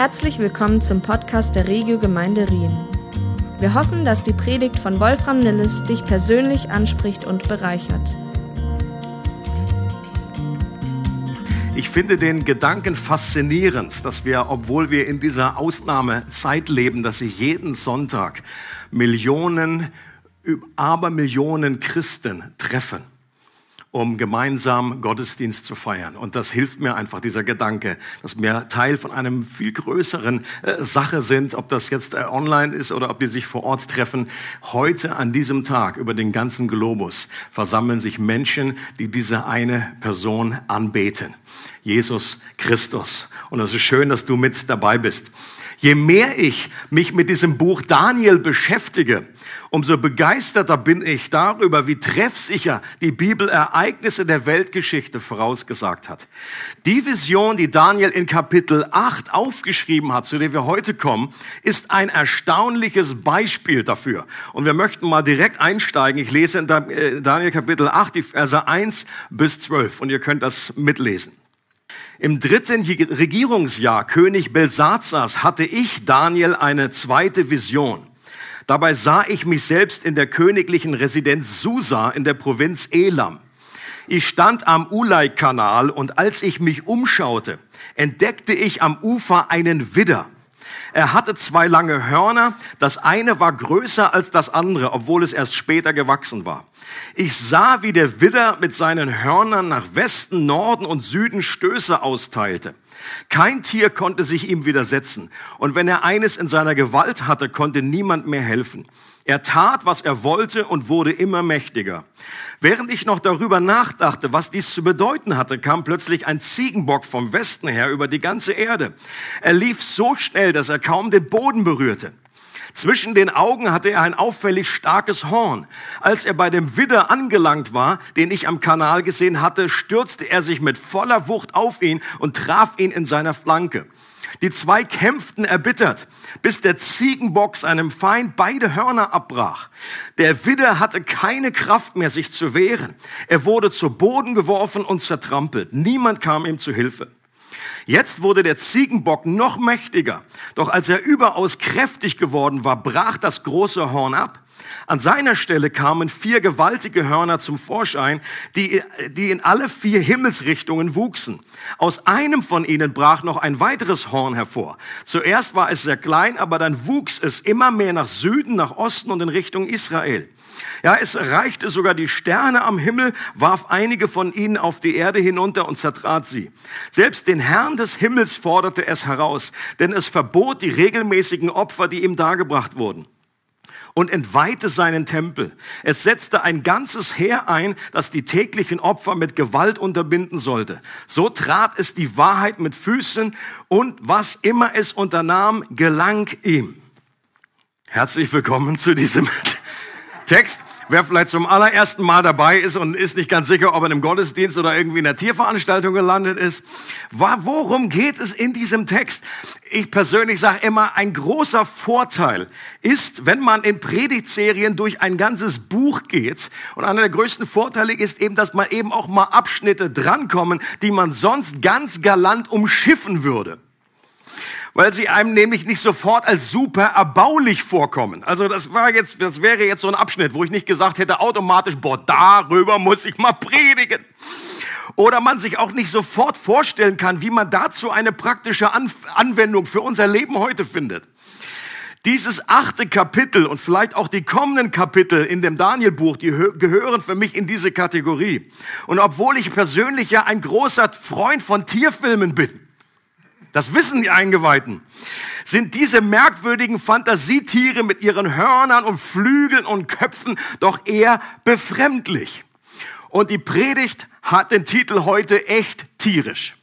Herzlich willkommen zum Podcast der Regio Gemeinde Rien. Wir hoffen, dass die Predigt von Wolfram Nilles dich persönlich anspricht und bereichert. Ich finde den Gedanken faszinierend, dass wir, obwohl wir in dieser Ausnahmezeit leben, dass sich jeden Sonntag Millionen, Abermillionen Christen treffen um gemeinsam Gottesdienst zu feiern. Und das hilft mir einfach, dieser Gedanke, dass wir Teil von einem viel größeren äh, Sache sind, ob das jetzt äh, online ist oder ob die sich vor Ort treffen. Heute an diesem Tag über den ganzen Globus versammeln sich Menschen, die diese eine Person anbeten. Jesus Christus. Und es ist schön, dass du mit dabei bist. Je mehr ich mich mit diesem Buch Daniel beschäftige, umso begeisterter bin ich darüber, wie treffsicher die Bibel Ereignisse der Weltgeschichte vorausgesagt hat. Die Vision, die Daniel in Kapitel 8 aufgeschrieben hat, zu der wir heute kommen, ist ein erstaunliches Beispiel dafür. Und wir möchten mal direkt einsteigen. Ich lese in Daniel Kapitel 8 die Verse 1 bis 12 und ihr könnt das mitlesen. Im dritten Regierungsjahr König Belsazars hatte ich, Daniel, eine zweite Vision. Dabei sah ich mich selbst in der königlichen Residenz Susa in der Provinz Elam. Ich stand am Ulai-Kanal und als ich mich umschaute, entdeckte ich am Ufer einen Widder. Er hatte zwei lange Hörner, das eine war größer als das andere, obwohl es erst später gewachsen war. Ich sah, wie der Widder mit seinen Hörnern nach Westen, Norden und Süden Stöße austeilte. Kein Tier konnte sich ihm widersetzen, und wenn er eines in seiner Gewalt hatte, konnte niemand mehr helfen. Er tat, was er wollte und wurde immer mächtiger. Während ich noch darüber nachdachte, was dies zu bedeuten hatte, kam plötzlich ein Ziegenbock vom Westen her über die ganze Erde. Er lief so schnell, dass er kaum den Boden berührte. Zwischen den Augen hatte er ein auffällig starkes Horn. Als er bei dem Widder angelangt war, den ich am Kanal gesehen hatte, stürzte er sich mit voller Wucht auf ihn und traf ihn in seiner Flanke. Die zwei kämpften erbittert, bis der Ziegenbock seinem Feind beide Hörner abbrach. Der Widder hatte keine Kraft mehr, sich zu wehren. Er wurde zu Boden geworfen und zertrampelt. Niemand kam ihm zu Hilfe. Jetzt wurde der Ziegenbock noch mächtiger. Doch als er überaus kräftig geworden war, brach das große Horn ab. An seiner Stelle kamen vier gewaltige Hörner zum Vorschein, die, die in alle vier Himmelsrichtungen wuchsen. Aus einem von ihnen brach noch ein weiteres Horn hervor. Zuerst war es sehr klein, aber dann wuchs es immer mehr nach Süden, nach Osten und in Richtung Israel. Ja, es reichte sogar die Sterne am Himmel, warf einige von ihnen auf die Erde hinunter und zertrat sie. Selbst den Herrn des Himmels forderte es heraus, denn es verbot die regelmäßigen Opfer, die ihm dargebracht wurden und entweihte seinen Tempel. Es setzte ein ganzes Heer ein, das die täglichen Opfer mit Gewalt unterbinden sollte. So trat es die Wahrheit mit Füßen und was immer es unternahm, gelang ihm. Herzlich willkommen zu diesem Text. Wer vielleicht zum allerersten Mal dabei ist und ist nicht ganz sicher, ob er im Gottesdienst oder irgendwie in der Tierveranstaltung gelandet ist, worum geht es in diesem Text? Ich persönlich sage immer, ein großer Vorteil ist, wenn man in Predigtserien durch ein ganzes Buch geht. Und einer der größten Vorteile ist eben, dass man eben auch mal Abschnitte drankommen, die man sonst ganz galant umschiffen würde weil sie einem nämlich nicht sofort als super erbaulich vorkommen. Also das war jetzt, das wäre jetzt so ein Abschnitt, wo ich nicht gesagt hätte automatisch, boah, darüber muss ich mal predigen. Oder man sich auch nicht sofort vorstellen kann, wie man dazu eine praktische Anwendung für unser Leben heute findet. Dieses achte Kapitel und vielleicht auch die kommenden Kapitel in dem Danielbuch, die gehören für mich in diese Kategorie. Und obwohl ich persönlich ja ein großer Freund von Tierfilmen bin, das wissen die Eingeweihten, sind diese merkwürdigen Fantasietiere mit ihren Hörnern und Flügeln und Köpfen doch eher befremdlich. Und die Predigt hat den Titel heute echt tierisch.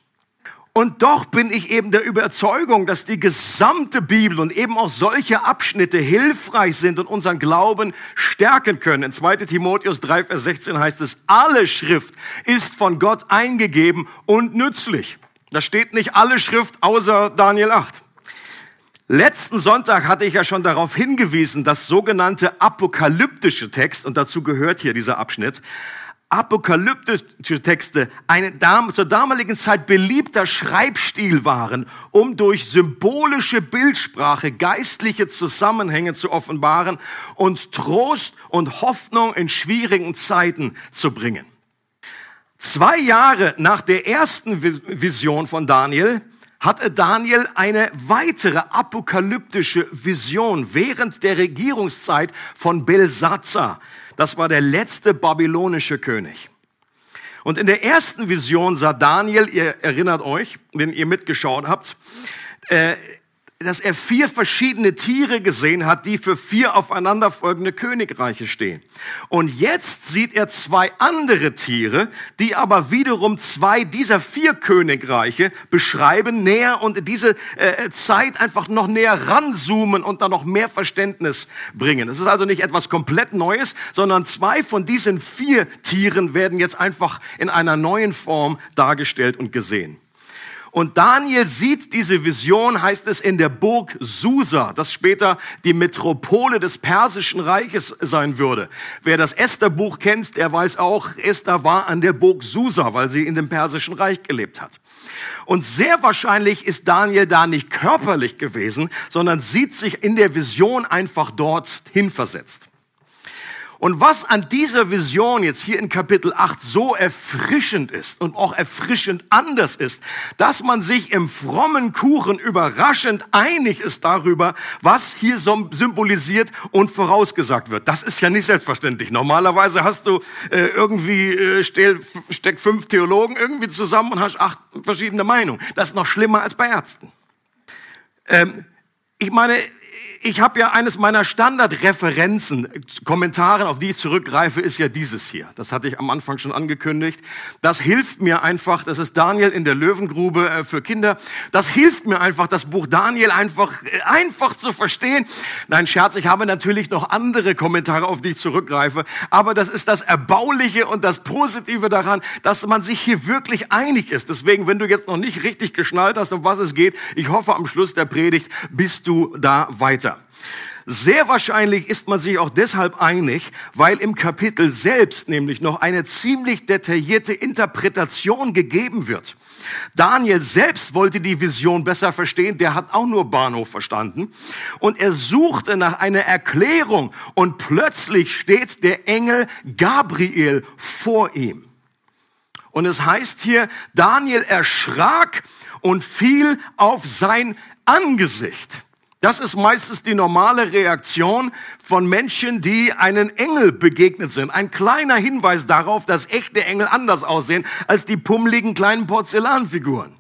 Und doch bin ich eben der Überzeugung, dass die gesamte Bibel und eben auch solche Abschnitte hilfreich sind und unseren Glauben stärken können. In 2 Timotheus 3, Vers 16 heißt es, alle Schrift ist von Gott eingegeben und nützlich. Da steht nicht alle Schrift außer Daniel 8. Letzten Sonntag hatte ich ja schon darauf hingewiesen, dass sogenannte apokalyptische Text, und dazu gehört hier dieser Abschnitt, apokalyptische Texte eine zur damaligen Zeit beliebter Schreibstil waren, um durch symbolische Bildsprache geistliche Zusammenhänge zu offenbaren und Trost und Hoffnung in schwierigen Zeiten zu bringen. Zwei Jahre nach der ersten Vision von Daniel hatte Daniel eine weitere apokalyptische Vision während der Regierungszeit von Belsazar. Das war der letzte babylonische König. Und in der ersten Vision sah Daniel, ihr erinnert euch, wenn ihr mitgeschaut habt, äh, dass er vier verschiedene Tiere gesehen hat, die für vier aufeinanderfolgende Königreiche stehen. Und jetzt sieht er zwei andere Tiere, die aber wiederum zwei dieser vier Königreiche beschreiben, näher und diese äh, Zeit einfach noch näher ranzoomen und dann noch mehr Verständnis bringen. Es ist also nicht etwas komplett Neues, sondern zwei von diesen vier Tieren werden jetzt einfach in einer neuen Form dargestellt und gesehen. Und Daniel sieht diese Vision, heißt es, in der Burg Susa, das später die Metropole des Persischen Reiches sein würde. Wer das Esther-Buch kennt, der weiß auch, Esther war an der Burg Susa, weil sie in dem Persischen Reich gelebt hat. Und sehr wahrscheinlich ist Daniel da nicht körperlich gewesen, sondern sieht sich in der Vision einfach dort hinversetzt. Und was an dieser Vision jetzt hier in Kapitel 8 so erfrischend ist und auch erfrischend anders ist, dass man sich im frommen Kuchen überraschend einig ist darüber, was hier symbolisiert und vorausgesagt wird. Das ist ja nicht selbstverständlich. Normalerweise hast du äh, irgendwie, äh, steck fünf Theologen irgendwie zusammen und hast acht verschiedene Meinungen. Das ist noch schlimmer als bei Ärzten. Ähm, ich meine, ich habe ja eines meiner Standardreferenzen, Kommentare, auf die ich zurückgreife, ist ja dieses hier. Das hatte ich am Anfang schon angekündigt. Das hilft mir einfach, das ist Daniel in der Löwengrube äh, für Kinder. Das hilft mir einfach, das Buch Daniel einfach, äh, einfach zu verstehen. Nein, Scherz, ich habe natürlich noch andere Kommentare, auf die ich zurückgreife. Aber das ist das Erbauliche und das Positive daran, dass man sich hier wirklich einig ist. Deswegen, wenn du jetzt noch nicht richtig geschnallt hast, um was es geht, ich hoffe, am Schluss der Predigt bist du da weiter. Sehr wahrscheinlich ist man sich auch deshalb einig, weil im Kapitel selbst nämlich noch eine ziemlich detaillierte Interpretation gegeben wird. Daniel selbst wollte die Vision besser verstehen, der hat auch nur Bahnhof verstanden. Und er suchte nach einer Erklärung und plötzlich steht der Engel Gabriel vor ihm. Und es heißt hier, Daniel erschrak und fiel auf sein Angesicht. Das ist meistens die normale Reaktion von Menschen, die einen Engel begegnet sind. Ein kleiner Hinweis darauf, dass echte Engel anders aussehen als die pummeligen kleinen Porzellanfiguren.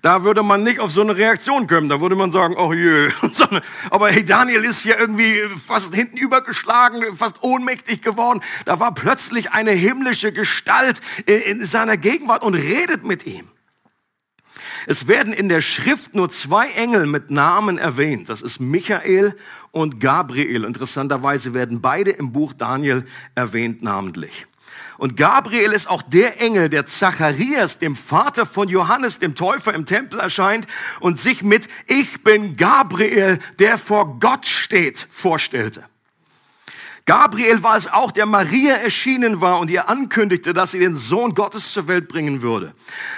Da würde man nicht auf so eine Reaktion kommen. Da würde man sagen, oh je. Aber hey, Daniel ist hier irgendwie fast hinten übergeschlagen, fast ohnmächtig geworden. Da war plötzlich eine himmlische Gestalt in seiner Gegenwart und redet mit ihm. Es werden in der Schrift nur zwei Engel mit Namen erwähnt. Das ist Michael und Gabriel. Interessanterweise werden beide im Buch Daniel erwähnt namentlich. Und Gabriel ist auch der Engel, der Zacharias, dem Vater von Johannes, dem Täufer im Tempel erscheint und sich mit Ich bin Gabriel, der vor Gott steht, vorstellte. Gabriel war es auch, der Maria erschienen war und ihr ankündigte, dass sie den Sohn Gottes zur Welt bringen würde.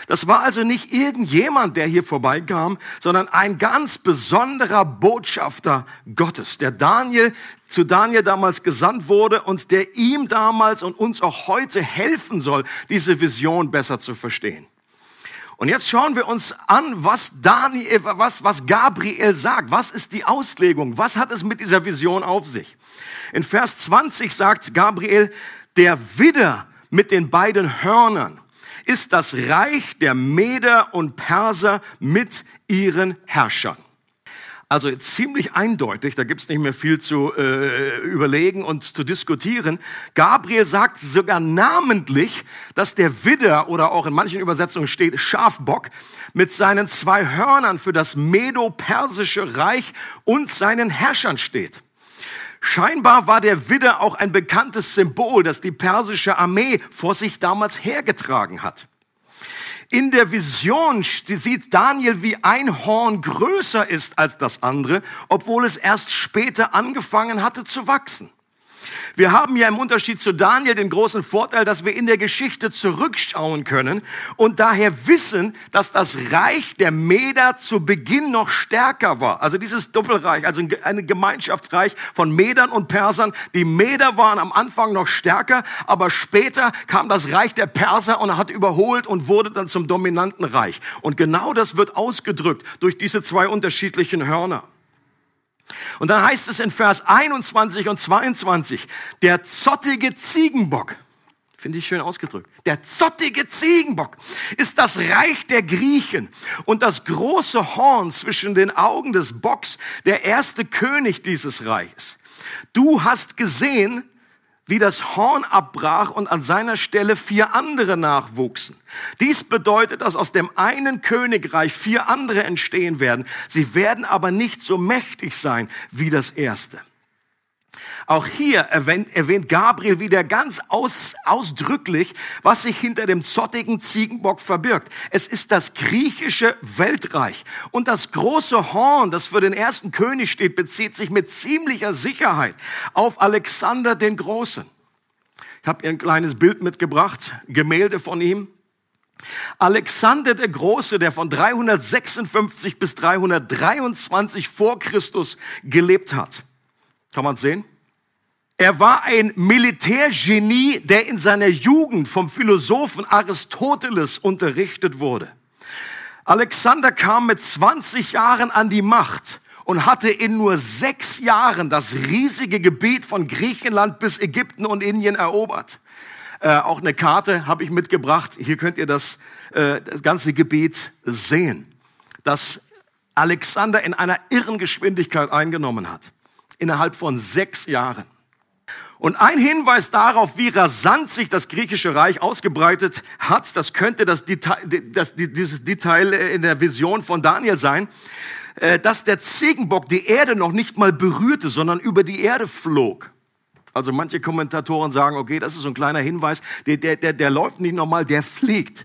Das war also nicht irgendjemand, der hier vorbeikam, sondern ein ganz besonderer Botschafter Gottes, der Daniel zu Daniel damals gesandt wurde und der ihm damals und uns auch heute helfen soll, diese Vision besser zu verstehen. Und jetzt schauen wir uns an, was Daniel, was, was Gabriel sagt. Was ist die Auslegung? Was hat es mit dieser Vision auf sich? In Vers 20 sagt Gabriel, der Widder mit den beiden Hörnern ist das Reich der Meder und Perser mit ihren Herrschern. Also ziemlich eindeutig, da gibt's nicht mehr viel zu äh, überlegen und zu diskutieren. Gabriel sagt sogar namentlich, dass der Widder oder auch in manchen Übersetzungen steht Schafbock mit seinen zwei Hörnern für das Medo-Persische Reich und seinen Herrschern steht. Scheinbar war der Widder auch ein bekanntes Symbol, das die persische Armee vor sich damals hergetragen hat. In der Vision sieht Daniel, wie ein Horn größer ist als das andere, obwohl es erst später angefangen hatte zu wachsen. Wir haben ja im Unterschied zu Daniel den großen Vorteil, dass wir in der Geschichte zurückschauen können und daher wissen, dass das Reich der Meder zu Beginn noch stärker war. Also dieses Doppelreich, also ein Gemeinschaftsreich von Medern und Persern. Die Meder waren am Anfang noch stärker, aber später kam das Reich der Perser und hat überholt und wurde dann zum dominanten Reich. Und genau das wird ausgedrückt durch diese zwei unterschiedlichen Hörner. Und dann heißt es in Vers 21 und 22, der zottige Ziegenbock, finde ich schön ausgedrückt, der zottige Ziegenbock ist das Reich der Griechen und das große Horn zwischen den Augen des Bocks, der erste König dieses Reiches. Du hast gesehen, wie das Horn abbrach und an seiner Stelle vier andere nachwuchsen. Dies bedeutet, dass aus dem einen Königreich vier andere entstehen werden. Sie werden aber nicht so mächtig sein wie das erste. Auch hier erwähnt, erwähnt Gabriel wieder ganz aus, ausdrücklich, was sich hinter dem zottigen Ziegenbock verbirgt. Es ist das griechische Weltreich. Und das große Horn, das für den ersten König steht, bezieht sich mit ziemlicher Sicherheit auf Alexander den Großen. Ich habe ihr ein kleines Bild mitgebracht, Gemälde von ihm. Alexander der Große, der von 356 bis 323 vor Christus gelebt hat. Kann man sehen? Er war ein Militärgenie, der in seiner Jugend vom Philosophen Aristoteles unterrichtet wurde. Alexander kam mit 20 Jahren an die Macht und hatte in nur sechs Jahren das riesige Gebiet von Griechenland bis Ägypten und Indien erobert. Äh, auch eine Karte habe ich mitgebracht. Hier könnt ihr das, äh, das ganze Gebiet sehen, das Alexander in einer irren Geschwindigkeit eingenommen hat. Innerhalb von sechs Jahren. Und ein Hinweis darauf, wie rasant sich das griechische Reich ausgebreitet hat, das könnte das Detail, das, dieses Detail in der Vision von Daniel sein, äh, dass der Ziegenbock die Erde noch nicht mal berührte, sondern über die Erde flog. Also manche Kommentatoren sagen, okay, das ist so ein kleiner Hinweis, der, der, der, der läuft nicht nochmal, der fliegt.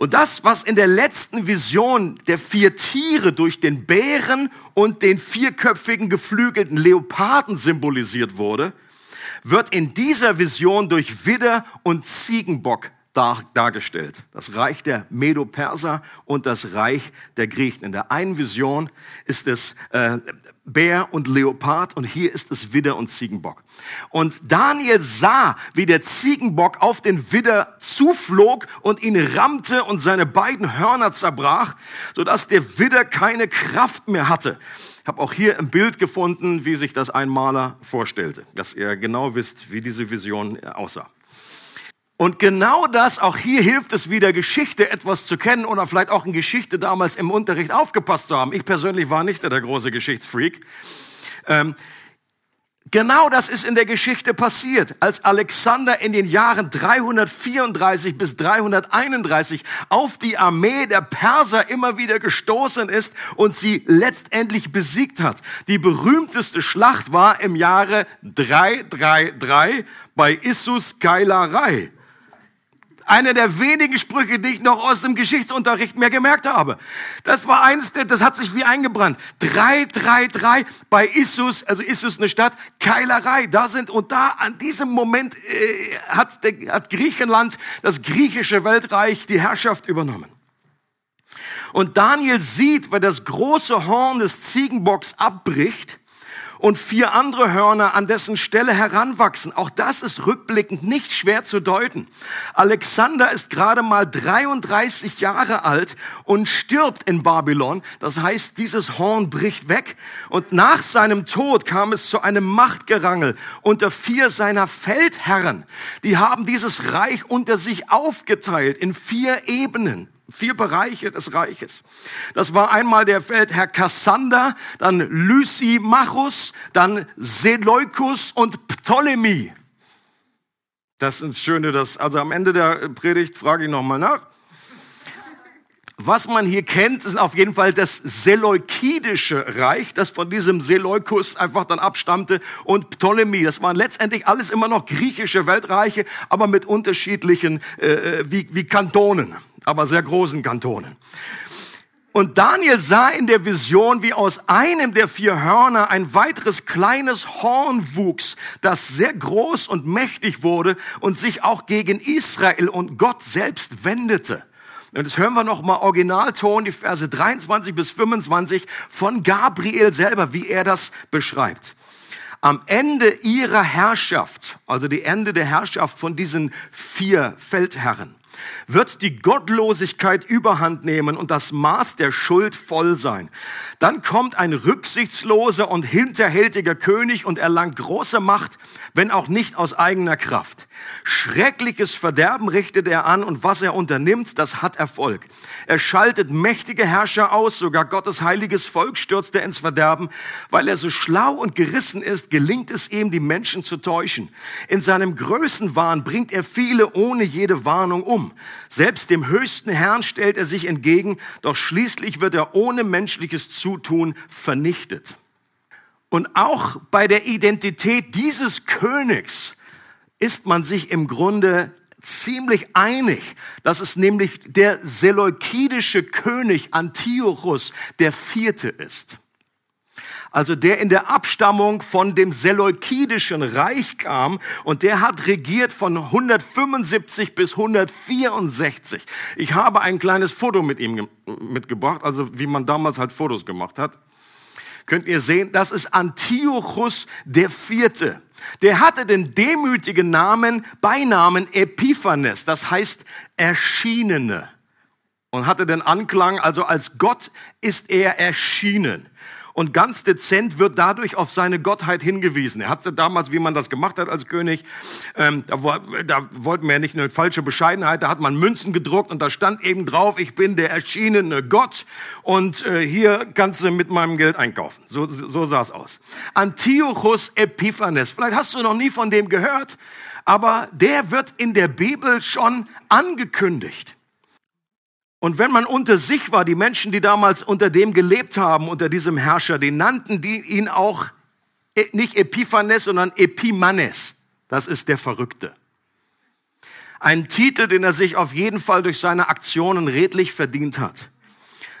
Und das, was in der letzten Vision der vier Tiere durch den Bären und den vierköpfigen geflügelten Leoparden symbolisiert wurde, wird in dieser Vision durch Widder und Ziegenbock dar, dargestellt. Das Reich der Medo-Perser und das Reich der Griechen. In der einen Vision ist es äh, Bär und Leopard und hier ist es Widder und Ziegenbock. Und Daniel sah, wie der Ziegenbock auf den Widder zuflog und ihn rammte und seine beiden Hörner zerbrach, sodass der Widder keine Kraft mehr hatte. Ich habe auch hier ein Bild gefunden, wie sich das ein Maler vorstellte, dass ihr genau wisst, wie diese Vision aussah. Und genau das, auch hier hilft es wieder, Geschichte etwas zu kennen oder vielleicht auch in Geschichte damals im Unterricht aufgepasst zu haben. Ich persönlich war nicht der große Geschichtsfreak. Ähm, genau das ist in der Geschichte passiert, als Alexander in den Jahren 334 bis 331 auf die Armee der Perser immer wieder gestoßen ist und sie letztendlich besiegt hat. Die berühmteste Schlacht war im Jahre 333 bei Issus Geilerei. Einer der wenigen Sprüche, die ich noch aus dem Geschichtsunterricht mehr gemerkt habe. Das war eins, das hat sich wie eingebrannt. 333 bei Issus, also Issus eine Stadt, Keilerei. Da sind, und da an diesem Moment äh, hat, der, hat Griechenland, das griechische Weltreich, die Herrschaft übernommen. Und Daniel sieht, weil das große Horn des Ziegenbocks abbricht, und vier andere Hörner an dessen Stelle heranwachsen. Auch das ist rückblickend nicht schwer zu deuten. Alexander ist gerade mal 33 Jahre alt und stirbt in Babylon. Das heißt, dieses Horn bricht weg und nach seinem Tod kam es zu einem Machtgerangel unter vier seiner Feldherren. Die haben dieses Reich unter sich aufgeteilt in vier Ebenen. Vier Bereiche des Reiches. Das war einmal der Feldherr Kassander, dann Lysimachus, dann Seleukus und Ptolemy. Das ist schöne, das, also am Ende der Predigt frage ich nochmal nach. Was man hier kennt, ist auf jeden Fall das Seleukidische Reich, das von diesem Seleukus einfach dann abstammte und Ptolemy. Das waren letztendlich alles immer noch griechische Weltreiche, aber mit unterschiedlichen, äh, äh wie, wie Kantonen aber sehr großen Kantonen. Und Daniel sah in der Vision, wie aus einem der vier Hörner ein weiteres kleines Horn wuchs, das sehr groß und mächtig wurde und sich auch gegen Israel und Gott selbst wendete. Und das hören wir nochmal Originalton, die Verse 23 bis 25 von Gabriel selber, wie er das beschreibt. Am Ende ihrer Herrschaft, also die Ende der Herrschaft von diesen vier Feldherren, wird die Gottlosigkeit überhand nehmen und das Maß der Schuld voll sein. Dann kommt ein rücksichtsloser und hinterhältiger König und erlangt große Macht, wenn auch nicht aus eigener Kraft. Schreckliches Verderben richtet er an und was er unternimmt, das hat Erfolg. Er schaltet mächtige Herrscher aus, sogar Gottes heiliges Volk stürzt er ins Verderben. Weil er so schlau und gerissen ist, gelingt es ihm, die Menschen zu täuschen. In seinem Größenwahn bringt er viele ohne jede Warnung um. Selbst dem höchsten Herrn stellt er sich entgegen, doch schließlich wird er ohne menschliches Zutun vernichtet. Und auch bei der Identität dieses Königs ist man sich im Grunde ziemlich einig, dass es nämlich der seleukidische König Antiochus der Vierte ist. Also der in der Abstammung von dem seleukidischen Reich kam und der hat regiert von 175 bis 164. Ich habe ein kleines Foto mit ihm mitgebracht, also wie man damals halt Fotos gemacht hat. Könnt ihr sehen, das ist Antiochus der Vierte. Der hatte den demütigen Namen, Beinamen Epiphanes, das heißt Erschienene. Und hatte den Anklang, also als Gott ist er erschienen. Und ganz dezent wird dadurch auf seine Gottheit hingewiesen. Er hatte damals, wie man das gemacht hat als König, ähm, da, da wollten wir ja nicht eine falsche Bescheidenheit, da hat man Münzen gedruckt und da stand eben drauf, ich bin der erschienene Gott und äh, hier kannst du mit meinem Geld einkaufen. So, so sah es aus. Antiochus Epiphanes, vielleicht hast du noch nie von dem gehört, aber der wird in der Bibel schon angekündigt. Und wenn man unter sich war, die Menschen, die damals unter dem gelebt haben, unter diesem Herrscher, die nannten die ihn auch e, nicht Epiphanes, sondern Epimanes. Das ist der Verrückte. Ein Titel, den er sich auf jeden Fall durch seine Aktionen redlich verdient hat.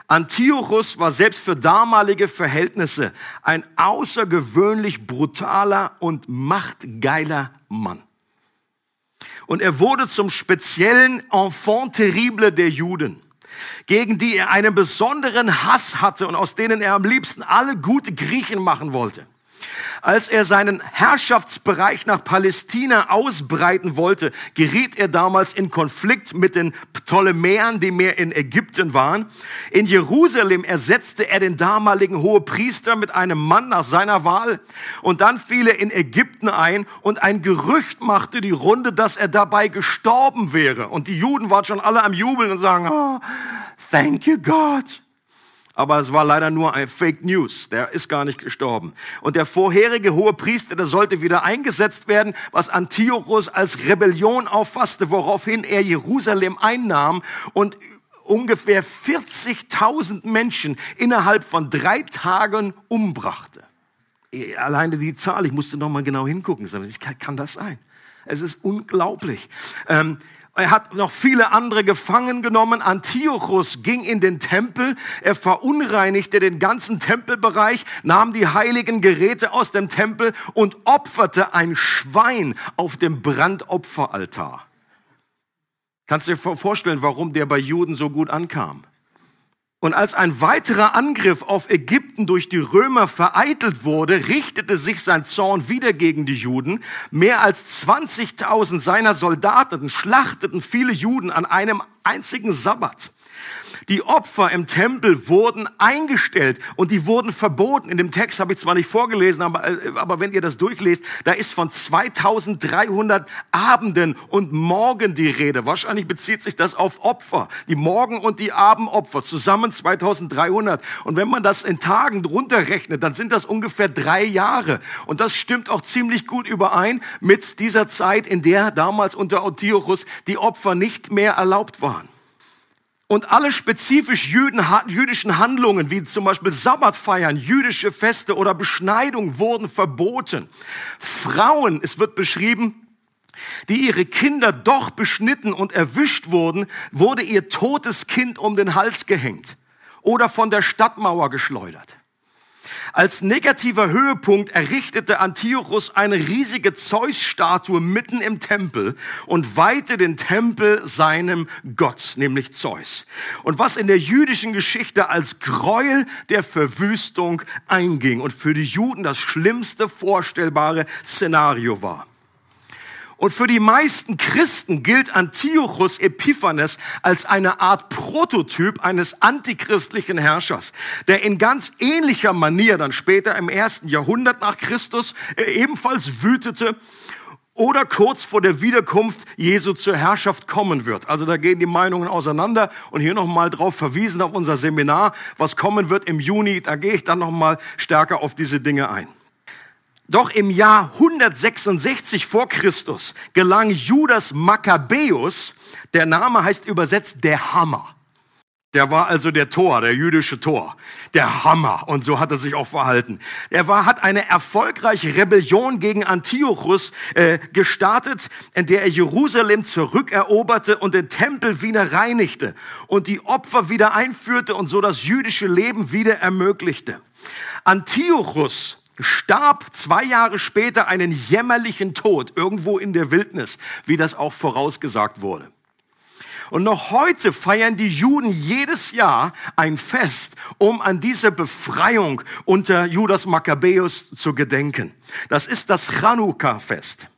Antiochus war selbst für damalige Verhältnisse ein außergewöhnlich brutaler und machtgeiler Mann. Und er wurde zum speziellen Enfant terrible der Juden gegen die er einen besonderen Hass hatte und aus denen er am liebsten alle gute Griechen machen wollte. Als er seinen Herrschaftsbereich nach Palästina ausbreiten wollte, geriet er damals in Konflikt mit den Ptolemäern, die mehr in Ägypten waren. In Jerusalem ersetzte er den damaligen Hohepriester mit einem Mann nach seiner Wahl. Und dann fiel er in Ägypten ein und ein Gerücht machte die Runde, dass er dabei gestorben wäre. Und die Juden waren schon alle am Jubeln und sagen, oh, thank you God aber es war leider nur ein Fake News. Der ist gar nicht gestorben. Und der vorherige hohe Priester, der sollte wieder eingesetzt werden, was Antiochus als Rebellion auffasste, woraufhin er Jerusalem einnahm und ungefähr 40.000 Menschen innerhalb von drei Tagen umbrachte. Alleine die Zahl, ich musste noch mal genau hingucken. Kann das sein? Es ist unglaublich. Ähm, er hat noch viele andere gefangen genommen. Antiochus ging in den Tempel. Er verunreinigte den ganzen Tempelbereich, nahm die heiligen Geräte aus dem Tempel und opferte ein Schwein auf dem Brandopferaltar. Kannst du dir vorstellen, warum der bei Juden so gut ankam? Und als ein weiterer Angriff auf Ägypten durch die Römer vereitelt wurde, richtete sich sein Zorn wieder gegen die Juden. Mehr als 20.000 seiner Soldaten schlachteten viele Juden an einem einzigen Sabbat. Die Opfer im Tempel wurden eingestellt und die wurden verboten. In dem Text habe ich zwar nicht vorgelesen, aber, äh, aber wenn ihr das durchlest, da ist von 2300 Abenden und Morgen die Rede. Wahrscheinlich bezieht sich das auf Opfer. Die Morgen- und die Abendopfer. Zusammen 2300. Und wenn man das in Tagen runterrechnet, dann sind das ungefähr drei Jahre. Und das stimmt auch ziemlich gut überein mit dieser Zeit, in der damals unter Antiochus die Opfer nicht mehr erlaubt waren. Und alle spezifisch jüdischen Handlungen, wie zum Beispiel Sabbatfeiern, jüdische Feste oder Beschneidung, wurden verboten. Frauen, es wird beschrieben, die ihre Kinder doch beschnitten und erwischt wurden, wurde ihr totes Kind um den Hals gehängt. oder von der Stadtmauer geschleudert. Als negativer Höhepunkt errichtete Antiochus eine riesige Zeus-Statue mitten im Tempel und weihte den Tempel seinem Gott, nämlich Zeus. Und was in der jüdischen Geschichte als Gräuel der Verwüstung einging und für die Juden das schlimmste vorstellbare Szenario war. Und für die meisten Christen gilt Antiochus Epiphanes als eine Art Prototyp eines antichristlichen Herrschers, der in ganz ähnlicher Manier dann später im ersten Jahrhundert nach Christus äh, ebenfalls wütete oder kurz vor der Wiederkunft Jesu zur Herrschaft kommen wird. Also da gehen die Meinungen auseinander und hier nochmal drauf verwiesen auf unser Seminar, was kommen wird im Juni, da gehe ich dann nochmal stärker auf diese Dinge ein. Doch im Jahr 166 vor Christus gelang Judas Makkabäus, der Name heißt übersetzt der Hammer. Der war also der Tor, der jüdische Tor, der Hammer. Und so hat er sich auch verhalten. Er war, hat eine erfolgreiche Rebellion gegen Antiochus äh, gestartet, in der er Jerusalem zurückeroberte und den Tempel wieder reinigte und die Opfer wieder einführte und so das jüdische Leben wieder ermöglichte. Antiochus starb zwei Jahre später einen jämmerlichen Tod irgendwo in der Wildnis, wie das auch vorausgesagt wurde. Und noch heute feiern die Juden jedes Jahr ein Fest, um an diese Befreiung unter Judas Makkabäus zu gedenken. Das ist das Chanukka-Fest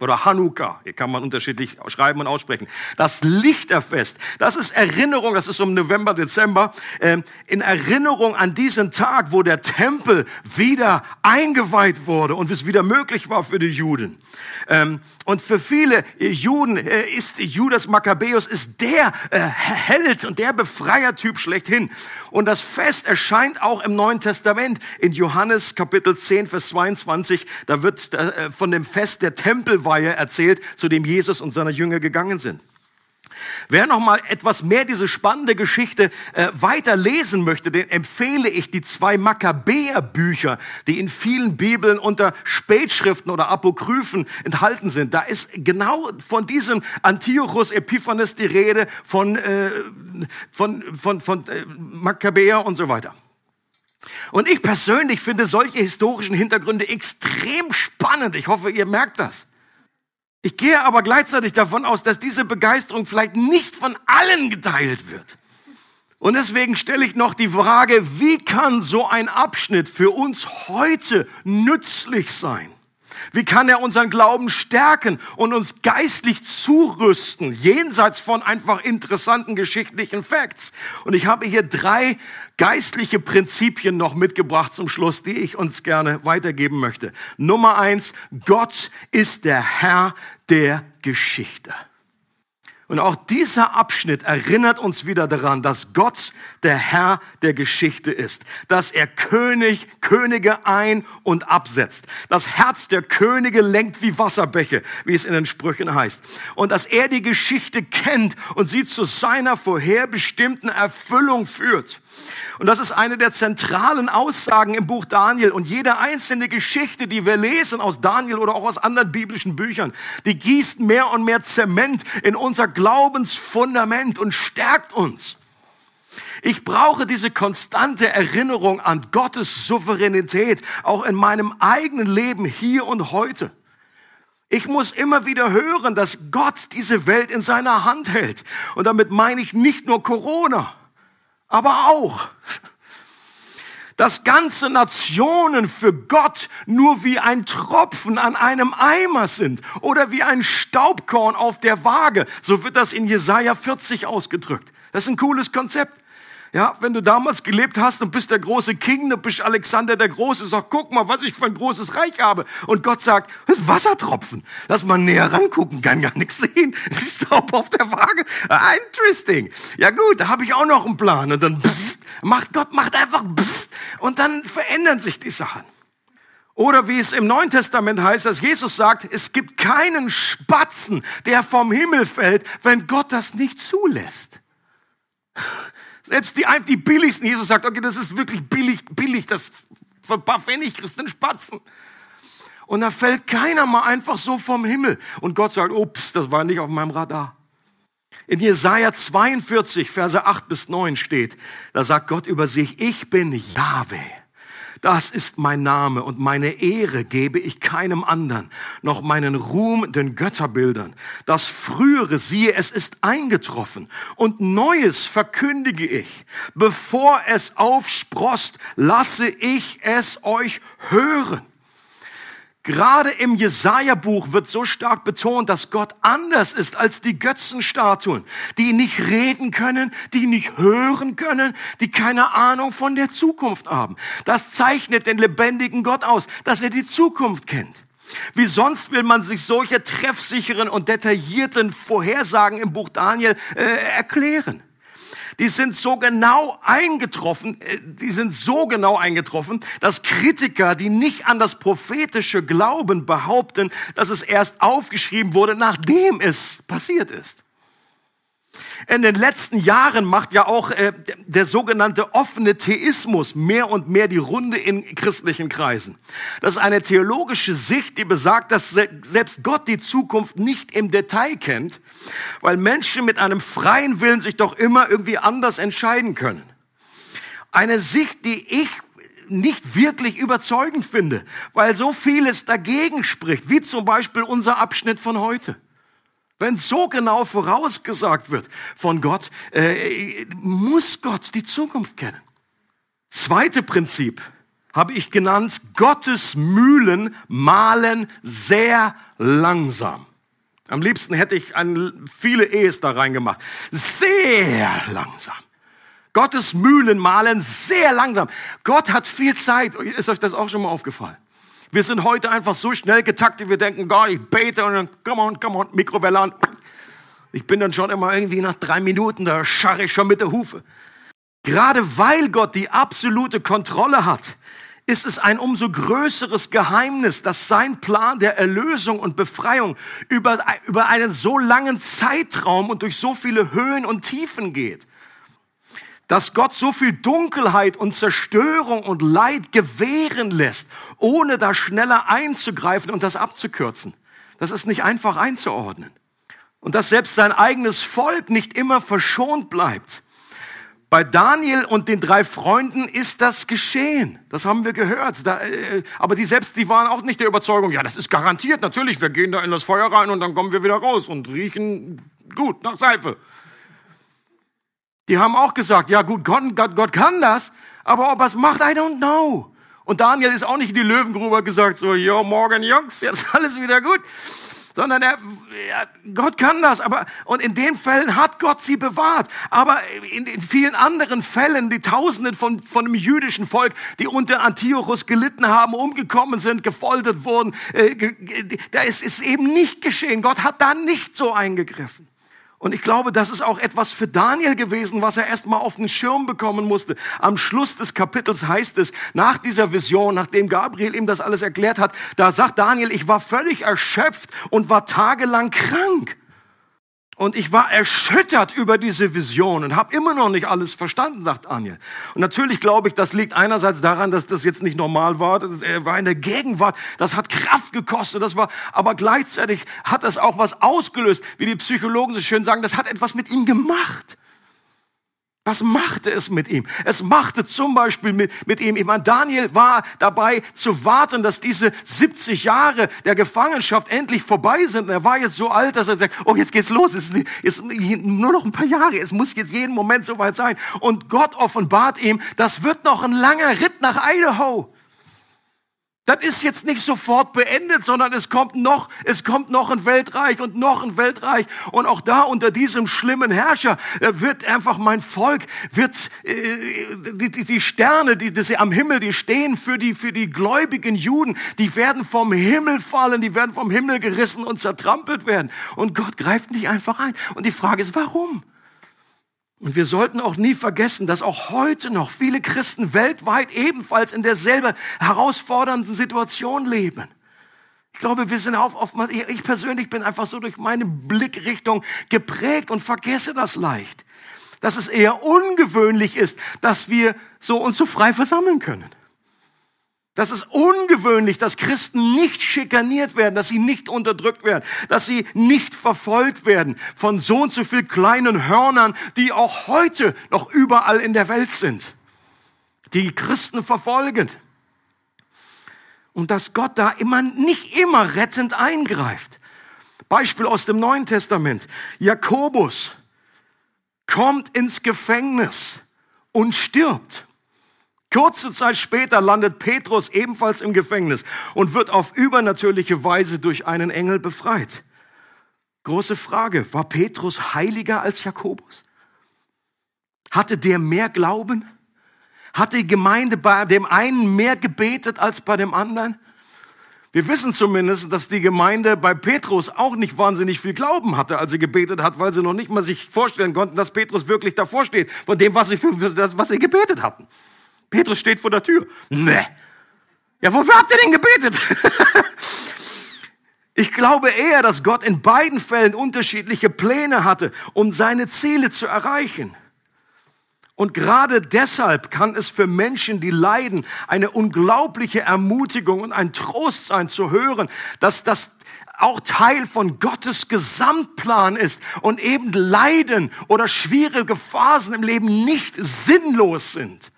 oder Hanukkah, hier kann man unterschiedlich schreiben und aussprechen. Das Lichterfest, das ist Erinnerung, das ist um November, Dezember, äh, in Erinnerung an diesen Tag, wo der Tempel wieder eingeweiht wurde und es wieder möglich war für die Juden. Ähm, und für viele Juden äh, ist Judas Makkabäus ist der äh, Held und der Befreiertyp schlechthin. Und das Fest erscheint auch im Neuen Testament in Johannes Kapitel 10, Vers 22. Da wird äh, von dem Fest der Tempelweihe erzählt, zu dem Jesus und seine Jünger gegangen sind. Wer noch mal etwas mehr diese spannende Geschichte äh, weiter möchte, den empfehle ich die zwei Makkabäer-Bücher, die in vielen Bibeln unter Spätschriften oder Apokryphen enthalten sind. Da ist genau von diesem Antiochus Epiphanes die Rede von, äh, von, von, von äh, Makkabäer und so weiter. Und ich persönlich finde solche historischen Hintergründe extrem spannend. Ich hoffe, ihr merkt das. Ich gehe aber gleichzeitig davon aus, dass diese Begeisterung vielleicht nicht von allen geteilt wird. Und deswegen stelle ich noch die Frage, wie kann so ein Abschnitt für uns heute nützlich sein? Wie kann er unseren Glauben stärken und uns geistlich zurüsten, jenseits von einfach interessanten geschichtlichen Facts? Und ich habe hier drei geistliche Prinzipien noch mitgebracht zum Schluss, die ich uns gerne weitergeben möchte. Nummer eins, Gott ist der Herr der Geschichte. Und auch dieser Abschnitt erinnert uns wieder daran, dass Gott der Herr der Geschichte ist, dass er König, Könige ein- und absetzt. Das Herz der Könige lenkt wie Wasserbäche, wie es in den Sprüchen heißt. Und dass er die Geschichte kennt und sie zu seiner vorherbestimmten Erfüllung führt. Und das ist eine der zentralen Aussagen im Buch Daniel. Und jede einzelne Geschichte, die wir lesen aus Daniel oder auch aus anderen biblischen Büchern, die gießt mehr und mehr Zement in unser Glaubensfundament und stärkt uns. Ich brauche diese konstante Erinnerung an Gottes Souveränität, auch in meinem eigenen Leben hier und heute. Ich muss immer wieder hören, dass Gott diese Welt in seiner Hand hält. Und damit meine ich nicht nur Corona aber auch, dass ganze Nationen für Gott nur wie ein Tropfen an einem Eimer sind oder wie ein Staubkorn auf der Waage. So wird das in Jesaja 40 ausgedrückt. Das ist ein cooles Konzept. Ja, wenn du damals gelebt hast und bist der große King, du bist Alexander der Große, sag, guck mal, was ich für ein großes Reich habe. Und Gott sagt, das ist Wassertropfen. Lass mal näher rangucken, kann gar nichts sehen. Es ist Staub auf der Waage. Ah, interesting. Ja gut, da habe ich auch noch einen Plan. Und dann pssst, macht Gott, macht einfach pssst, und dann verändern sich die Sachen. Oder wie es im Neuen Testament heißt, dass Jesus sagt, es gibt keinen Spatzen, der vom Himmel fällt, wenn Gott das nicht zulässt. Selbst die, die billigsten, Jesus sagt, okay, das ist wirklich billig, billig, das für ein paar Pfennig kriegst du einen Spatzen. Und da fällt keiner mal einfach so vom Himmel. Und Gott sagt, ups, das war nicht auf meinem Radar. In Jesaja 42, Verse 8 bis 9 steht, da sagt Gott über sich, ich bin Yahweh. Das ist mein Name und meine Ehre gebe ich keinem anderen, noch meinen Ruhm den Götterbildern. Das Frühere, siehe, es ist eingetroffen und Neues verkündige ich. Bevor es aufsprost, lasse ich es euch hören. Gerade im Jesaja-Buch wird so stark betont, dass Gott anders ist als die Götzenstatuen, die nicht reden können, die nicht hören können, die keine Ahnung von der Zukunft haben. Das zeichnet den lebendigen Gott aus, dass er die Zukunft kennt. Wie sonst will man sich solche treffsicheren und detaillierten Vorhersagen im Buch Daniel äh, erklären? Die sind so genau eingetroffen, äh, die sind so genau eingetroffen, dass Kritiker, die nicht an das prophetische glauben, behaupten, dass es erst aufgeschrieben wurde, nachdem es passiert ist. In den letzten Jahren macht ja auch äh, der sogenannte offene Theismus mehr und mehr die Runde in christlichen Kreisen. Das ist eine theologische Sicht, die besagt, dass selbst Gott die Zukunft nicht im Detail kennt, weil Menschen mit einem freien Willen sich doch immer irgendwie anders entscheiden können. Eine Sicht, die ich nicht wirklich überzeugend finde, weil so vieles dagegen spricht, wie zum Beispiel unser Abschnitt von heute. Wenn so genau vorausgesagt wird von Gott, äh, muss Gott die Zukunft kennen. Zweite Prinzip habe ich genannt, Gottes Mühlen malen sehr langsam. Am liebsten hätte ich ein, viele Ehes da reingemacht. Sehr langsam. Gottes Mühlen malen sehr langsam. Gott hat viel Zeit. Ist euch das auch schon mal aufgefallen? Wir sind heute einfach so schnell getaktet, wir denken, Gott, ich bete und dann, come on, come on, Mikrowelle an. Ich bin dann schon immer irgendwie nach drei Minuten, da scharre ich schon mit der Hufe. Gerade weil Gott die absolute Kontrolle hat, ist es ein umso größeres Geheimnis, dass sein Plan der Erlösung und Befreiung über, über einen so langen Zeitraum und durch so viele Höhen und Tiefen geht dass Gott so viel Dunkelheit und Zerstörung und Leid gewähren lässt, ohne da schneller einzugreifen und das abzukürzen. Das ist nicht einfach einzuordnen. Und dass selbst sein eigenes Volk nicht immer verschont bleibt. Bei Daniel und den drei Freunden ist das geschehen. Das haben wir gehört. Da, äh, aber die selbst, die waren auch nicht der Überzeugung, ja, das ist garantiert, natürlich, wir gehen da in das Feuer rein und dann kommen wir wieder raus und riechen gut nach Seife. Die haben auch gesagt, ja gut, Gott, Gott, Gott kann das, aber ob er es macht, I don't know. Und Daniel ist auch nicht in die Löwengrube gesagt, so, jo, morgen Jungs, jetzt alles wieder gut. Sondern er, ja, Gott kann das, aber, und in den Fällen hat Gott sie bewahrt. Aber in, in vielen anderen Fällen, die Tausenden von, von dem jüdischen Volk, die unter Antiochus gelitten haben, umgekommen sind, gefoltert wurden, äh, da ist es eben nicht geschehen. Gott hat da nicht so eingegriffen. Und ich glaube, das ist auch etwas für Daniel gewesen, was er erst mal auf den Schirm bekommen musste. Am Schluss des Kapitels heißt es, nach dieser Vision, nachdem Gabriel ihm das alles erklärt hat, da sagt Daniel, ich war völlig erschöpft und war tagelang krank. Und ich war erschüttert über diese Vision und habe immer noch nicht alles verstanden, sagt Daniel. Und natürlich glaube ich, das liegt einerseits daran, dass das jetzt nicht normal war, dass er war in der Gegenwart, das hat Kraft gekostet, das war, aber gleichzeitig hat das auch was ausgelöst, wie die Psychologen so schön sagen, das hat etwas mit ihm gemacht. Was machte es mit ihm? Es machte zum Beispiel mit, mit ihm, ich meine, Daniel war dabei zu warten, dass diese 70 Jahre der Gefangenschaft endlich vorbei sind. Und er war jetzt so alt, dass er sagt, oh, jetzt geht's los, es ist, nur noch ein paar Jahre, es muss jetzt jeden Moment soweit sein. Und Gott offenbart ihm, das wird noch ein langer Ritt nach Idaho. Das ist jetzt nicht sofort beendet, sondern es kommt noch, es kommt noch ein Weltreich und noch ein Weltreich. Und auch da unter diesem schlimmen Herrscher äh, wird einfach mein Volk, wird äh, die, die Sterne, die, die am Himmel, die stehen für die, für die gläubigen Juden, die werden vom Himmel fallen, die werden vom Himmel gerissen und zertrampelt werden. Und Gott greift nicht einfach ein. Und die Frage ist, warum? Und wir sollten auch nie vergessen, dass auch heute noch viele Christen weltweit ebenfalls in derselben herausfordernden Situation leben. Ich glaube, wir sind auf, oftmals, ich persönlich bin einfach so durch meine Blickrichtung geprägt und vergesse das leicht. Dass es eher ungewöhnlich ist, dass wir so uns so frei versammeln können Das ist ungewöhnlich, dass Christen nicht schikaniert werden, dass sie nicht unterdrückt werden, dass sie nicht verfolgt werden von so und so viel kleinen Hörnern, die auch heute noch überall in der Welt sind, die Christen verfolgen. Und dass Gott da immer, nicht immer rettend eingreift. Beispiel aus dem Neuen Testament. Jakobus kommt ins Gefängnis und stirbt. Kurze Zeit später landet Petrus ebenfalls im Gefängnis und wird auf übernatürliche Weise durch einen Engel befreit. Große Frage, war Petrus heiliger als Jakobus? Hatte der mehr Glauben? Hat die Gemeinde bei dem einen mehr gebetet als bei dem anderen? Wir wissen zumindest, dass die Gemeinde bei Petrus auch nicht wahnsinnig viel Glauben hatte, als sie gebetet hat, weil sie noch nicht mal sich vorstellen konnten, dass Petrus wirklich davor steht, von dem, was sie, für was sie gebetet hatten. Petrus steht vor der Tür. Ne. Ja, wofür habt ihr denn gebetet? ich glaube eher, dass Gott in beiden Fällen unterschiedliche Pläne hatte, um seine Ziele zu erreichen. Und gerade deshalb kann es für Menschen, die leiden, eine unglaubliche Ermutigung und ein Trost sein zu hören, dass das auch Teil von Gottes Gesamtplan ist und eben Leiden oder schwierige Phasen im Leben nicht sinnlos sind.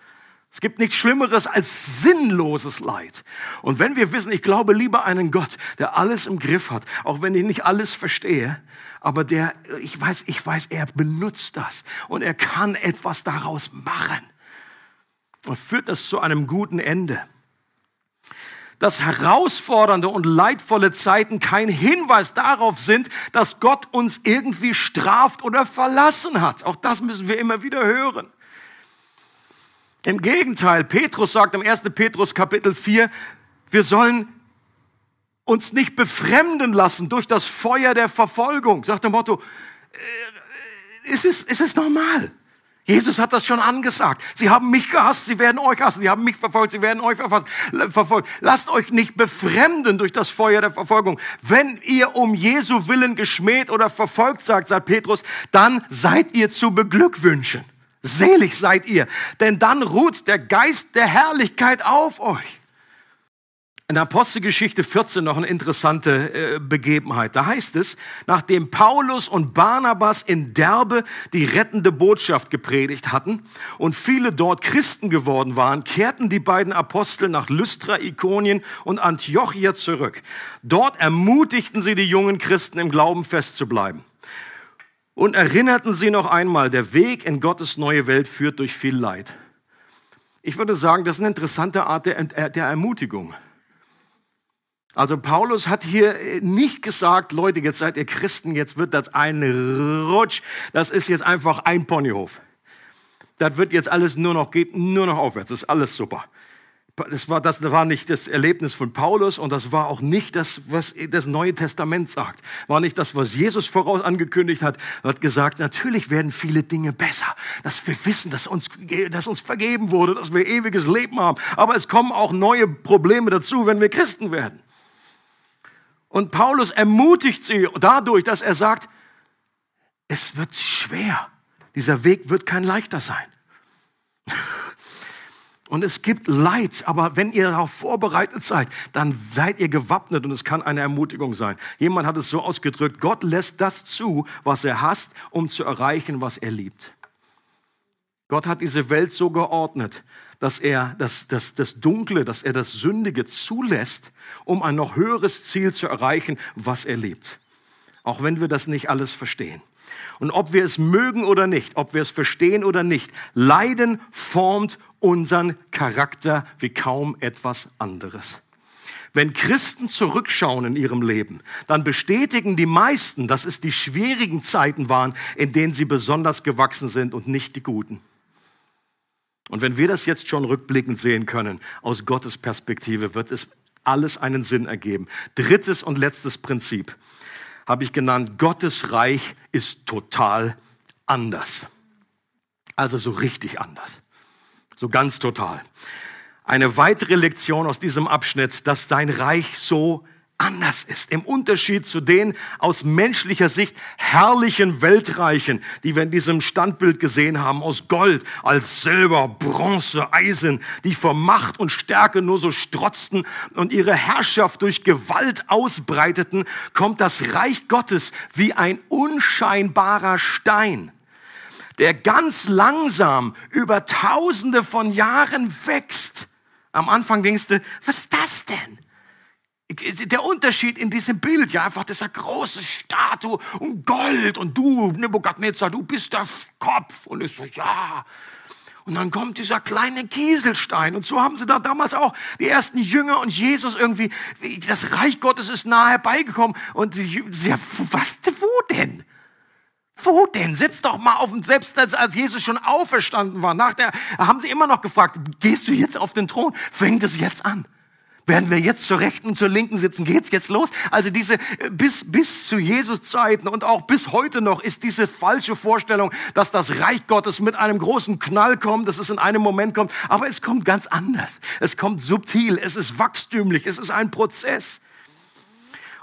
Es gibt nichts Schlimmeres als sinnloses Leid. Und wenn wir wissen, ich glaube lieber einen Gott, der alles im Griff hat, auch wenn ich nicht alles verstehe, aber der, ich weiß, ich weiß, er benutzt das und er kann etwas daraus machen und führt es zu einem guten Ende. Dass herausfordernde und leidvolle Zeiten kein Hinweis darauf sind, dass Gott uns irgendwie straft oder verlassen hat. Auch das müssen wir immer wieder hören. Im Gegenteil, Petrus sagt im 1. Petrus Kapitel 4, wir sollen uns nicht befremden lassen durch das Feuer der Verfolgung. Sagt der Motto, äh, ist es, ist es normal? Jesus hat das schon angesagt. Sie haben mich gehasst, sie werden euch hassen. Sie haben mich verfolgt, sie werden euch verfolgt. Lasst euch nicht befremden durch das Feuer der Verfolgung. Wenn ihr um Jesu Willen geschmäht oder verfolgt sagt, sagt Petrus, dann seid ihr zu beglückwünschen. Selig seid ihr, denn dann ruht der Geist der Herrlichkeit auf euch. In der Apostelgeschichte 14 noch eine interessante äh, Begebenheit. Da heißt es, nachdem Paulus und Barnabas in Derbe die rettende Botschaft gepredigt hatten und viele dort Christen geworden waren, kehrten die beiden Apostel nach Lystra, Ikonien und Antiochia zurück. Dort ermutigten sie die jungen Christen im Glauben festzubleiben und erinnerten sie noch einmal, der Weg in Gottes neue Welt führt durch viel Leid. Ich würde sagen, das ist eine interessante Art der, der Ermutigung. Also Paulus hat hier nicht gesagt, Leute, jetzt seid ihr Christen, jetzt wird das ein Rutsch, das ist jetzt einfach ein Ponyhof. Das wird jetzt alles nur noch, geht nur noch aufwärts, das ist alles super. Das war, das war nicht das Erlebnis von Paulus und das war auch nicht das, was das Neue Testament sagt. War nicht das, was Jesus voraus angekündigt hat. Er hat gesagt, natürlich werden viele Dinge besser, dass wir wissen, dass uns, dass uns vergeben wurde, dass wir ewiges Leben haben. Aber es kommen auch neue Probleme dazu, wenn wir Christen werden. Und Paulus ermutigt sie dadurch, dass er sagt, es wird schwer. Dieser Weg wird kein leichter sein. Und es gibt Leid, aber wenn ihr darauf vorbereitet seid, dann seid ihr gewappnet und es kann eine Ermutigung sein. Jemand hat es so ausgedrückt, Gott lässt das zu, was er hasst, um zu erreichen, was er liebt. Gott hat diese Welt so geordnet, dass er das, das, das Dunkle, dass er das Sündige zulässt, um ein noch höheres Ziel zu erreichen, was er liebt. Auch wenn wir das nicht alles verstehen. Und ob wir es mögen oder nicht, ob wir es verstehen oder nicht, Leiden formt unseren Charakter wie kaum etwas anderes. Wenn Christen zurückschauen in ihrem Leben, dann bestätigen die meisten, dass es die schwierigen Zeiten waren, in denen sie besonders gewachsen sind und nicht die guten. Und wenn wir das jetzt schon rückblickend sehen können, aus Gottes Perspektive, wird es alles einen Sinn ergeben. Drittes und letztes Prinzip habe ich genannt, Gottes Reich ist total anders. Also so richtig anders. So ganz total. Eine weitere Lektion aus diesem Abschnitt, dass sein Reich so anders ist. Im Unterschied zu den aus menschlicher Sicht herrlichen Weltreichen, die wir in diesem Standbild gesehen haben, aus Gold, als Silber, Bronze, Eisen, die vor Macht und Stärke nur so strotzten und ihre Herrschaft durch Gewalt ausbreiteten, kommt das Reich Gottes wie ein unscheinbarer Stein der ganz langsam über tausende von Jahren wächst. Am Anfang denkst du, was ist das denn? Der Unterschied in diesem Bild, ja, einfach dieser große Statue und Gold und du, Nebukadnezar, du bist der Kopf. Und ich so, ja. Und dann kommt dieser kleine Kieselstein. Und so haben sie da damals auch die ersten Jünger und Jesus irgendwie, das Reich Gottes ist nahe herbeigekommen. Und sie, sie was, wo denn? Wo denn? Sitz doch mal auf dem, selbst als, Jesus schon auferstanden war, nach der, haben sie immer noch gefragt, gehst du jetzt auf den Thron? Fängt es jetzt an? Werden wir jetzt zur Rechten und zur Linken sitzen? Geht's jetzt los? Also diese, bis, bis zu Jesus Zeiten und auch bis heute noch ist diese falsche Vorstellung, dass das Reich Gottes mit einem großen Knall kommt, dass es in einem Moment kommt. Aber es kommt ganz anders. Es kommt subtil. Es ist wachstümlich. Es ist ein Prozess.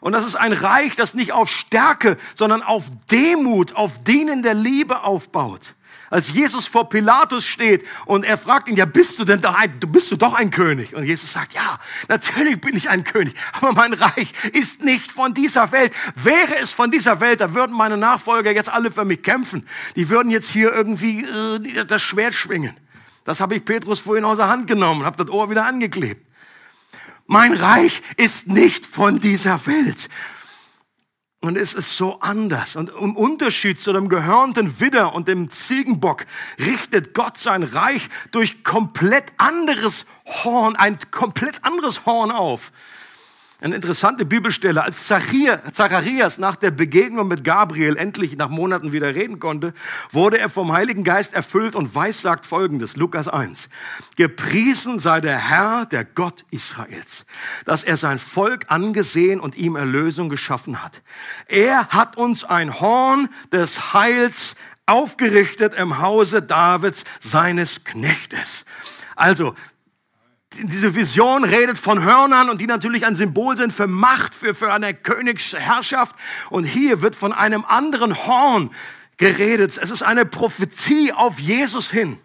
Und das ist ein Reich, das nicht auf Stärke, sondern auf Demut, auf dienende Liebe aufbaut. Als Jesus vor Pilatus steht und er fragt ihn, ja, bist du denn da ein, bist du doch ein König? Und Jesus sagt, ja, natürlich bin ich ein König, aber mein Reich ist nicht von dieser Welt. Wäre es von dieser Welt, da würden meine Nachfolger jetzt alle für mich kämpfen. Die würden jetzt hier irgendwie äh, das Schwert schwingen. Das habe ich Petrus vorhin aus der Hand genommen, habe das Ohr wieder angeklebt. Mein Reich ist nicht von dieser Welt. Und es ist so anders. Und im Unterschied zu dem gehörnten Widder und dem Ziegenbock richtet Gott sein Reich durch komplett anderes Horn, ein komplett anderes Horn auf. Eine interessante Bibelstelle, als Zacharias nach der Begegnung mit Gabriel endlich nach Monaten wieder reden konnte, wurde er vom Heiligen Geist erfüllt und weissagt Folgendes, Lukas 1. Gepriesen sei der Herr, der Gott Israels, dass er sein Volk angesehen und ihm Erlösung geschaffen hat. Er hat uns ein Horn des Heils aufgerichtet im Hause Davids, seines Knechtes. Also, diese Vision redet von Hörnern und die natürlich ein Symbol sind für Macht, für, für eine Königsherrschaft. Und hier wird von einem anderen Horn geredet. Es ist eine Prophezie auf Jesus hin,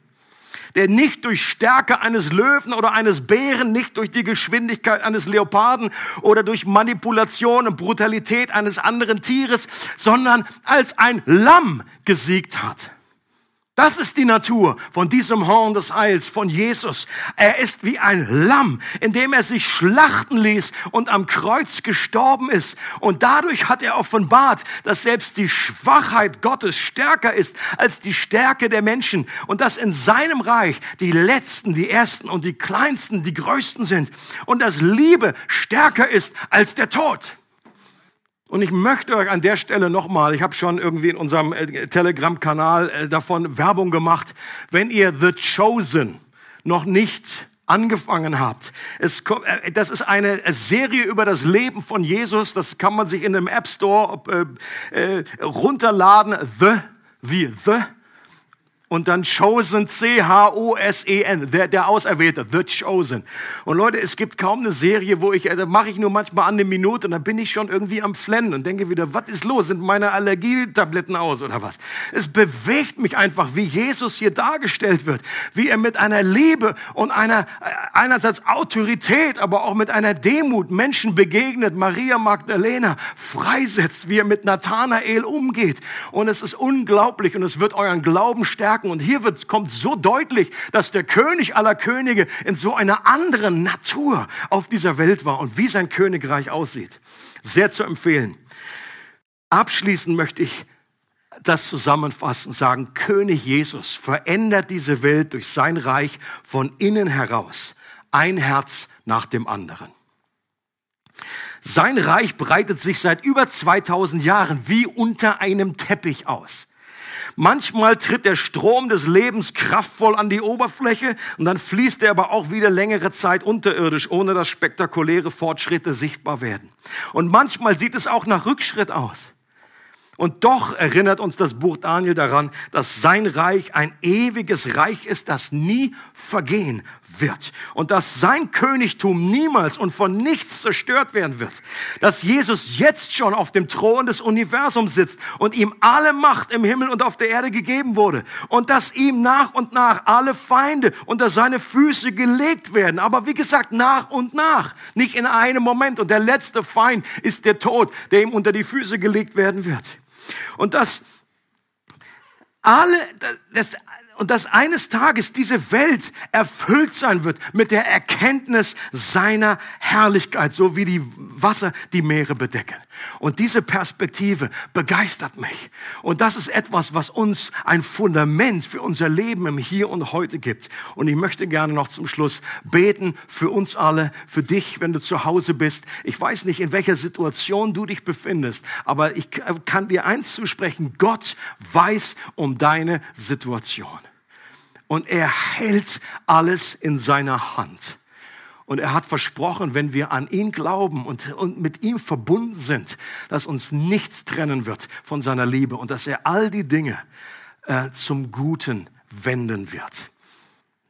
der nicht durch Stärke eines Löwen oder eines Bären, nicht durch die Geschwindigkeit eines Leoparden oder durch Manipulation und Brutalität eines anderen Tieres, sondern als ein Lamm gesiegt hat. Das ist die Natur von diesem Horn des Heils, von Jesus. Er ist wie ein Lamm, in dem er sich schlachten ließ und am Kreuz gestorben ist. Und dadurch hat er offenbart, dass selbst die Schwachheit Gottes stärker ist als die Stärke der Menschen. Und dass in seinem Reich die Letzten, die Ersten und die Kleinsten die Größten sind. Und dass Liebe stärker ist als der Tod. Und ich möchte euch an der Stelle nochmal, ich habe schon irgendwie in unserem äh, Telegram-Kanal äh, davon Werbung gemacht, wenn ihr The Chosen noch nicht angefangen habt. Es, äh, das ist eine Serie über das Leben von Jesus. Das kann man sich in einem App Store äh, äh, runterladen. The, wie The und dann Chosen, C-H-O-S-E-N, der, der Auserwählte, The Chosen. Und Leute, es gibt kaum eine Serie, wo ich, da mache ich nur manchmal an eine Minute und dann bin ich schon irgendwie am Flennen und denke wieder, was ist los? Sind meine Allergietabletten aus oder was? Es bewegt mich einfach, wie Jesus hier dargestellt wird, wie er mit einer Liebe und einer äh, einerseits Autorität, aber auch mit einer Demut Menschen begegnet, Maria Magdalena freisetzt, wie er mit Nathanael umgeht. Und es ist unglaublich und es wird euren Glauben stärken merken. Und hier wird, kommt so deutlich, dass der König aller Könige in so einer anderen Natur auf dieser Welt war und wie sein Königreich aussieht. Sehr zu empfehlen. Abschließend möchte ich das zusammenfassen, sagen, König Jesus verändert diese Welt durch sein Reich von innen heraus. Ein Herz nach dem anderen. Sein Reich breitet sich seit über 2000 Jahren wie unter einem Teppich aus. Manchmal tritt der Strom des Lebens kraftvoll an die Oberfläche und dann fließt er aber auch wieder längere Zeit unterirdisch, ohne dass spektakuläre Fortschritte sichtbar werden. Und manchmal sieht es auch nach Rückschritt aus. Und doch erinnert uns das Buch Daniel daran, dass sein Reich ein ewiges Reich ist, das nie vergehen wird und dass sein Königtum niemals und von nichts zerstört werden wird. Dass Jesus jetzt schon auf dem Thron des Universums sitzt und ihm alle Macht im Himmel und auf der Erde gegeben wurde und dass ihm nach und nach alle Feinde unter seine Füße gelegt werden. Aber wie gesagt, nach und nach, nicht in einem Moment. Und der letzte Feind ist der Tod, der ihm unter die Füße gelegt werden wird. Und das alle, das, und dass eines Tages diese Welt erfüllt sein wird mit der Erkenntnis seiner Herrlichkeit, so wie die Wasser die Meere bedecken. Und diese Perspektive begeistert mich. Und das ist etwas, was uns ein Fundament für unser Leben im Hier und Heute gibt. Und ich möchte gerne noch zum Schluss beten für uns alle, für dich, wenn du zu Hause bist. Ich weiß nicht, in welcher Situation du dich befindest, aber ich kann dir eins zusprechen. Gott weiß um deine Situation. Und er hält alles in seiner Hand. Und er hat versprochen, wenn wir an ihn glauben und, und mit ihm verbunden sind, dass uns nichts trennen wird von seiner Liebe und dass er all die Dinge äh, zum Guten wenden wird.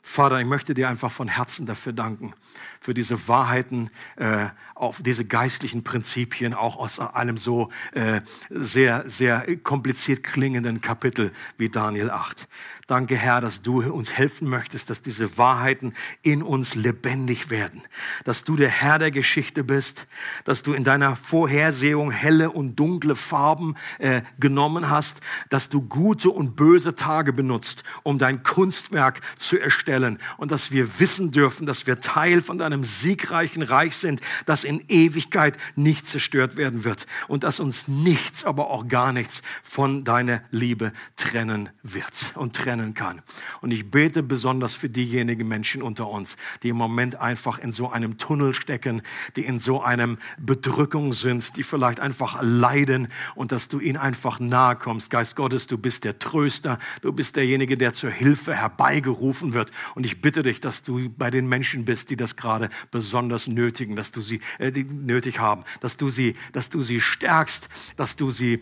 Vater, ich möchte dir einfach von Herzen dafür danken, für diese Wahrheiten, äh, auf diese geistlichen Prinzipien, auch aus einem so äh, sehr, sehr kompliziert klingenden Kapitel wie Daniel 8. Danke, Herr, dass du uns helfen möchtest, dass diese Wahrheiten in uns lebendig werden. Dass du der Herr der Geschichte bist, dass du in deiner Vorhersehung helle und dunkle Farben äh, genommen hast, dass du gute und böse Tage benutzt, um dein Kunstwerk zu erstellen und dass wir wissen dürfen, dass wir Teil von deinem siegreichen Reich sind, das in Ewigkeit nicht zerstört werden wird und dass uns nichts, aber auch gar nichts von deiner Liebe trennen wird und trennen kann. Und ich bete besonders für diejenigen Menschen unter uns, die im Moment einfach in so einem Tunnel stecken, die in so einem Bedrückung sind, die vielleicht einfach leiden und dass du ihnen einfach nahe kommst. Geist Gottes, du bist der Tröster, du bist derjenige, der zur Hilfe herbeigerufen wird. Und ich bitte dich, dass du bei den Menschen bist, die das gerade besonders nötigen, dass du sie äh, nötig haben, dass du sie, dass du sie stärkst, dass du sie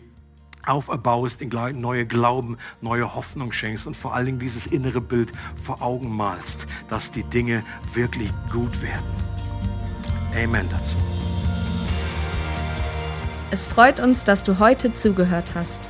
auferbaust, in neue Glauben, neue Hoffnung schenkst und vor allen Dingen dieses innere Bild vor Augen malst, dass die Dinge wirklich gut werden. Amen dazu. Es freut uns, dass du heute zugehört hast.